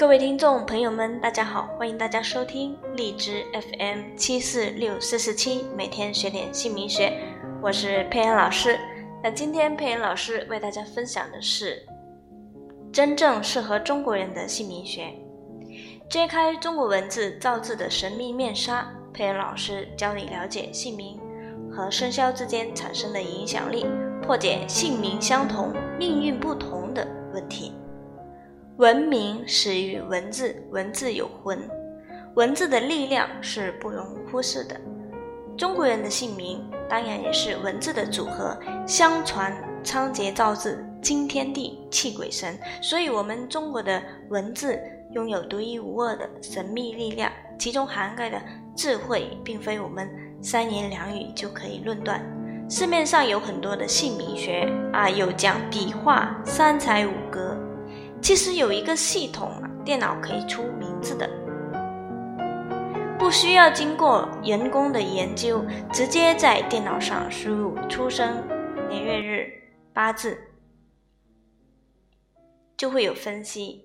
各位听众朋友们，大家好，欢迎大家收听荔枝 FM 七四六四四七，每天学点姓名学，我是佩恩老师。那今天佩恩老师为大家分享的是真正适合中国人的姓名学，揭开中国文字造字的神秘面纱。佩恩老师教你了解姓名和生肖之间产生的影响力，破解姓名相同、命运不同的问题。文明始于文字，文字有魂，文字的力量是不容忽视的。中国人的姓名当然也是文字的组合。相传仓颉造字惊天地泣鬼神，所以我们中国的文字拥有独一无二的神秘力量，其中涵盖的智慧并非我们三言两语就可以论断。市面上有很多的姓名学啊，有讲笔画、三才五格。其实有一个系统啊，电脑可以出名字的，不需要经过人工的研究，直接在电脑上输入出生年月日八字，就会有分析。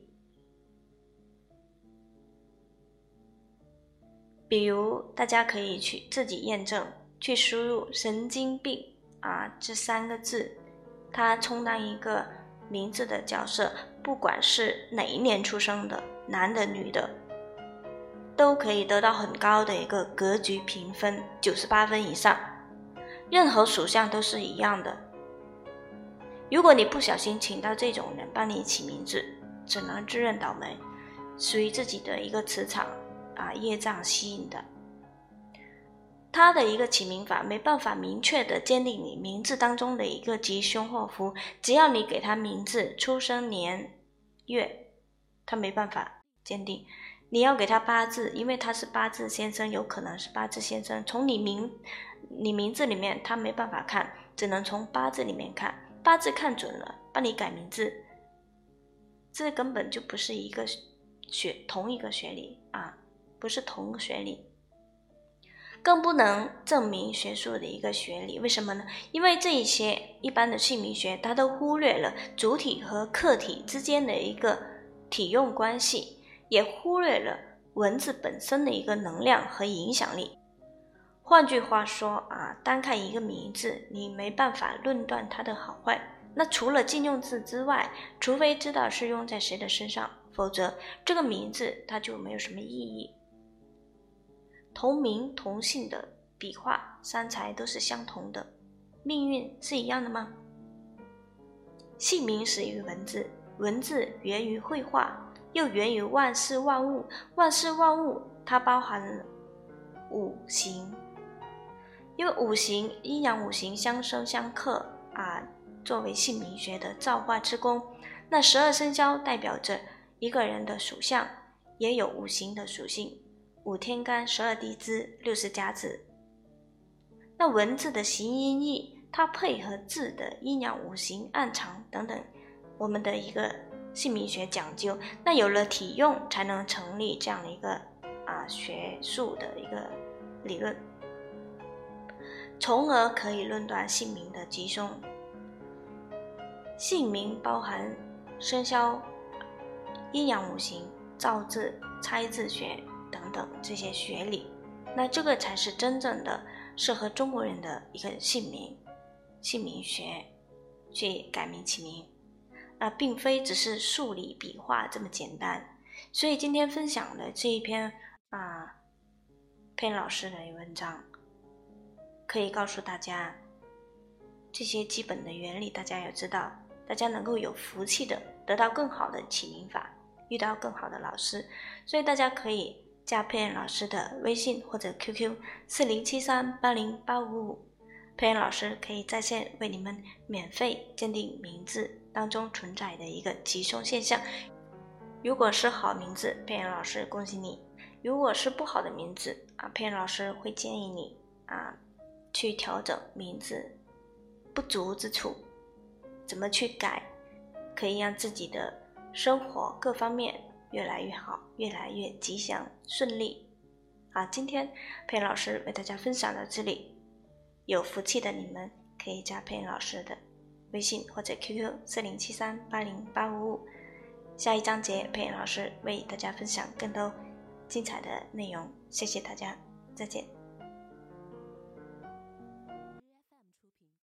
比如，大家可以去自己验证，去输入“神经病”啊这三个字，它充当一个。名字的角色，不管是哪一年出生的，男的女的，都可以得到很高的一个格局评分，九十八分以上。任何属相都是一样的。如果你不小心请到这种人帮你起名字，只能自认倒霉，属于自己的一个磁场啊业障吸引的。他的一个起名法没办法明确的鉴定你名字当中的一个吉凶祸福，只要你给他名字、出生年月，他没办法鉴定。你要给他八字，因为他是八字先生，有可能是八字先生。从你名你名字里面，他没办法看，只能从八字里面看。八字看准了，帮你改名字，这根本就不是一个学同一个学历啊，不是同学历。更不能证明学术的一个学历，为什么呢？因为这一些一般的姓名学，它都忽略了主体和客体之间的一个体用关系，也忽略了文字本身的一个能量和影响力。换句话说啊，单看一个名字，你没办法论断它的好坏。那除了禁用字之外，除非知道是用在谁的身上，否则这个名字它就没有什么意义。同名同姓的笔画、三才都是相同的，命运是一样的吗？姓名始于文字，文字源于绘画，又源于万事万物。万事万物它包含五行，因为五行阴阳五行相生相克啊，作为姓名学的造化之功。那十二生肖代表着一个人的属相，也有五行的属性。五天干，十二地支，六十甲子。那文字的形音义，它配合字的阴阳五行、暗藏等等，我们的一个姓名学讲究。那有了体用，才能成立这样的一个啊学术的一个理论，从而可以论断姓名的吉凶。姓名包含生肖、阴阳五行、造字、拆字学。等等这些学理，那这个才是真正的适合中国人的一个姓名，姓名学去改名起名，那并非只是数理笔画这么简单。所以今天分享的这一篇啊，佩老师的文章，可以告诉大家这些基本的原理，大家要知道，大家能够有福气的得到更好的起名法，遇到更好的老师，所以大家可以。加佩恩老师的微信或者 QQ 四零七三八零八五五，佩恩老师可以在线为你们免费鉴定名字当中存在的一个吉凶现象。如果是好名字，佩恩老师恭喜你；如果是不好的名字啊，佩恩老师会建议你啊去调整名字不足之处，怎么去改，可以让自己的生活各方面。越来越好，越来越吉祥顺利。啊，今天佩恩老师为大家分享到这里。有福气的你们可以加佩恩老师的微信或者 QQ 四零七三八零八五五。下一章节佩恩老师为大家分享更多精彩的内容。谢谢大家，再见。